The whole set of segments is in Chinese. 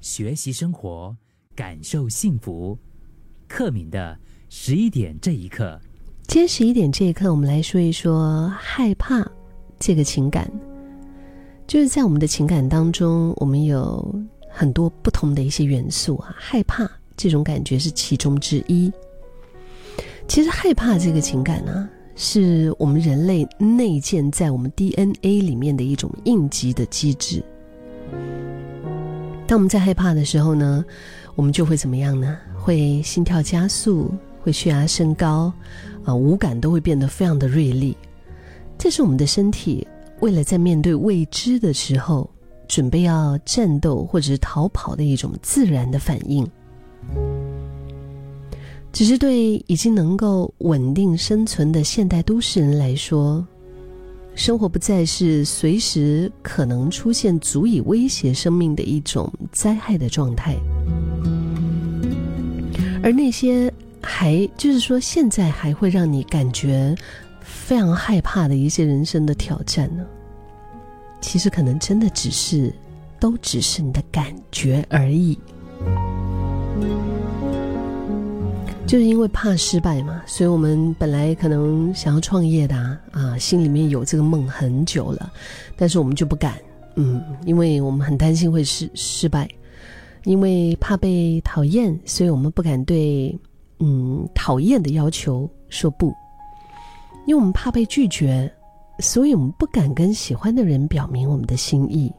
学习生活，感受幸福。克敏的十一点这一刻，今天十一点这一刻，我们来说一说害怕这个情感。就是在我们的情感当中，我们有很多不同的一些元素啊，害怕这种感觉是其中之一。其实害怕这个情感呢。是我们人类内建在我们 DNA 里面的一种应急的机制。当我们在害怕的时候呢，我们就会怎么样呢？会心跳加速，会血压升高，啊，五感都会变得非常的锐利。这是我们的身体为了在面对未知的时候，准备要战斗或者是逃跑的一种自然的反应。只是对已经能够稳定生存的现代都市人来说，生活不再是随时可能出现足以威胁生命的一种灾害的状态，而那些还就是说现在还会让你感觉非常害怕的一些人生的挑战呢，其实可能真的只是都只是你的感觉而已。就是因为怕失败嘛，所以我们本来可能想要创业的啊，啊心里面有这个梦很久了，但是我们就不敢，嗯，因为我们很担心会失失败，因为怕被讨厌，所以我们不敢对嗯讨厌的要求说不，因为我们怕被拒绝，所以我们不敢跟喜欢的人表明我们的心意，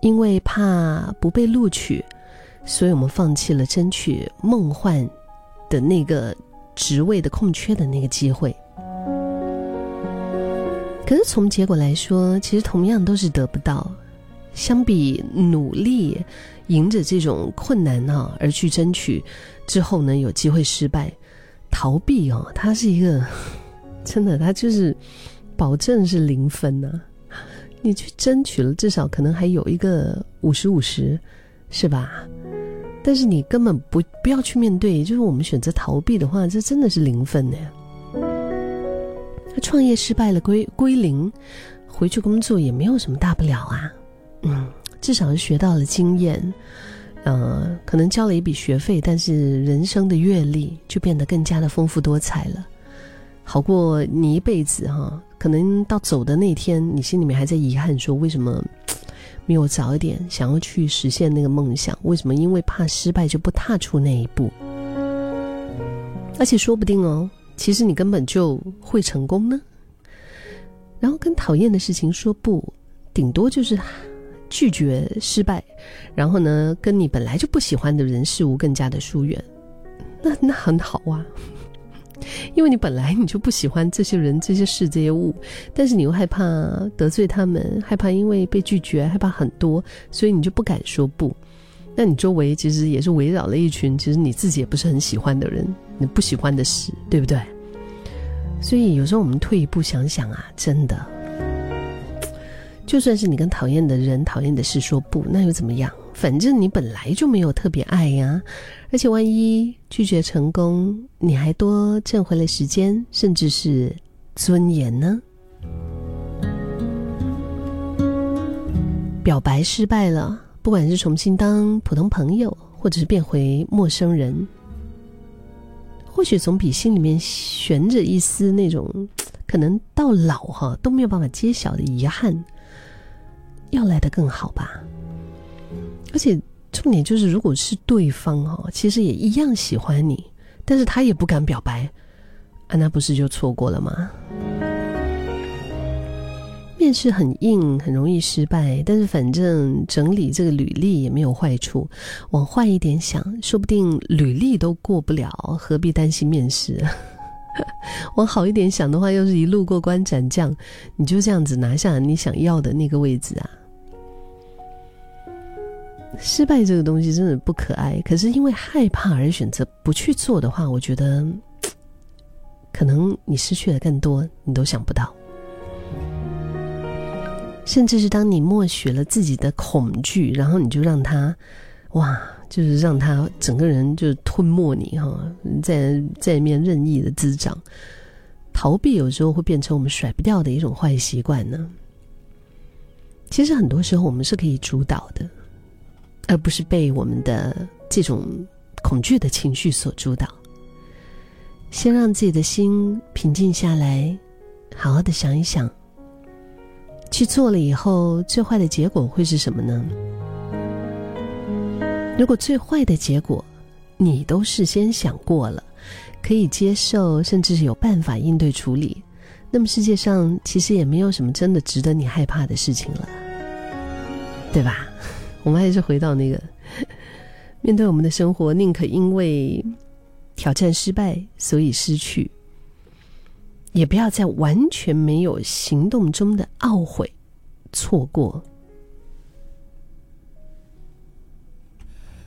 因为怕不被录取，所以我们放弃了争取梦幻。的那个职位的空缺的那个机会，可是从结果来说，其实同样都是得不到。相比努力，迎着这种困难啊而去争取，之后呢有机会失败，逃避哦，它是一个 真的，它就是保证是零分呢。你去争取了，至少可能还有一个五十五十，是吧？但是你根本不不要去面对，就是我们选择逃避的话，这真的是零分呢。创业失败了，归归零，回去工作也没有什么大不了啊。嗯，至少是学到了经验，呃，可能交了一笔学费，但是人生的阅历就变得更加的丰富多彩了，好过你一辈子哈。可能到走的那天，你心里面还在遗憾，说为什么？没有早一点想要去实现那个梦想，为什么？因为怕失败就不踏出那一步。而且说不定哦，其实你根本就会成功呢。然后跟讨厌的事情说不，顶多就是拒绝失败，然后呢，跟你本来就不喜欢的人事物更加的疏远，那那很好啊。因为你本来你就不喜欢这些人、这些事、这些物，但是你又害怕得罪他们，害怕因为被拒绝，害怕很多，所以你就不敢说不。那你周围其实也是围绕了一群其实你自己也不是很喜欢的人，你不喜欢的事，对不对？所以有时候我们退一步想想啊，真的，就算是你跟讨厌的人、讨厌的事说不，那又怎么样？反正你本来就没有特别爱呀。而且万一拒绝成功，你还多挣回了时间，甚至是尊严呢？表白失败了，不管是重新当普通朋友，或者是变回陌生人，或许总比心里面悬着一丝那种可能到老哈都没有办法揭晓的遗憾，要来的更好吧。而且。重点就是，如果是对方哦，其实也一样喜欢你，但是他也不敢表白，啊，那不是就错过了吗？面试很硬，很容易失败，但是反正整理这个履历也没有坏处。往坏一点想，说不定履历都过不了，何必担心面试？往好一点想的话，又是一路过关斩将，你就这样子拿下你想要的那个位置啊。失败这个东西真的不可爱，可是因为害怕而选择不去做的话，我觉得可能你失去了更多，你都想不到。甚至是当你默许了自己的恐惧，然后你就让他，哇，就是让他整个人就吞没你哈，在在里面任意的滋长。逃避有时候会变成我们甩不掉的一种坏习惯呢。其实很多时候我们是可以主导的。而不是被我们的这种恐惧的情绪所主导。先让自己的心平静下来，好好的想一想，去做了以后，最坏的结果会是什么呢？如果最坏的结果你都事先想过了，可以接受，甚至是有办法应对处理，那么世界上其实也没有什么真的值得你害怕的事情了，对吧？我们还是回到那个，面对我们的生活，宁可因为挑战失败所以失去，也不要在完全没有行动中的懊悔、错过。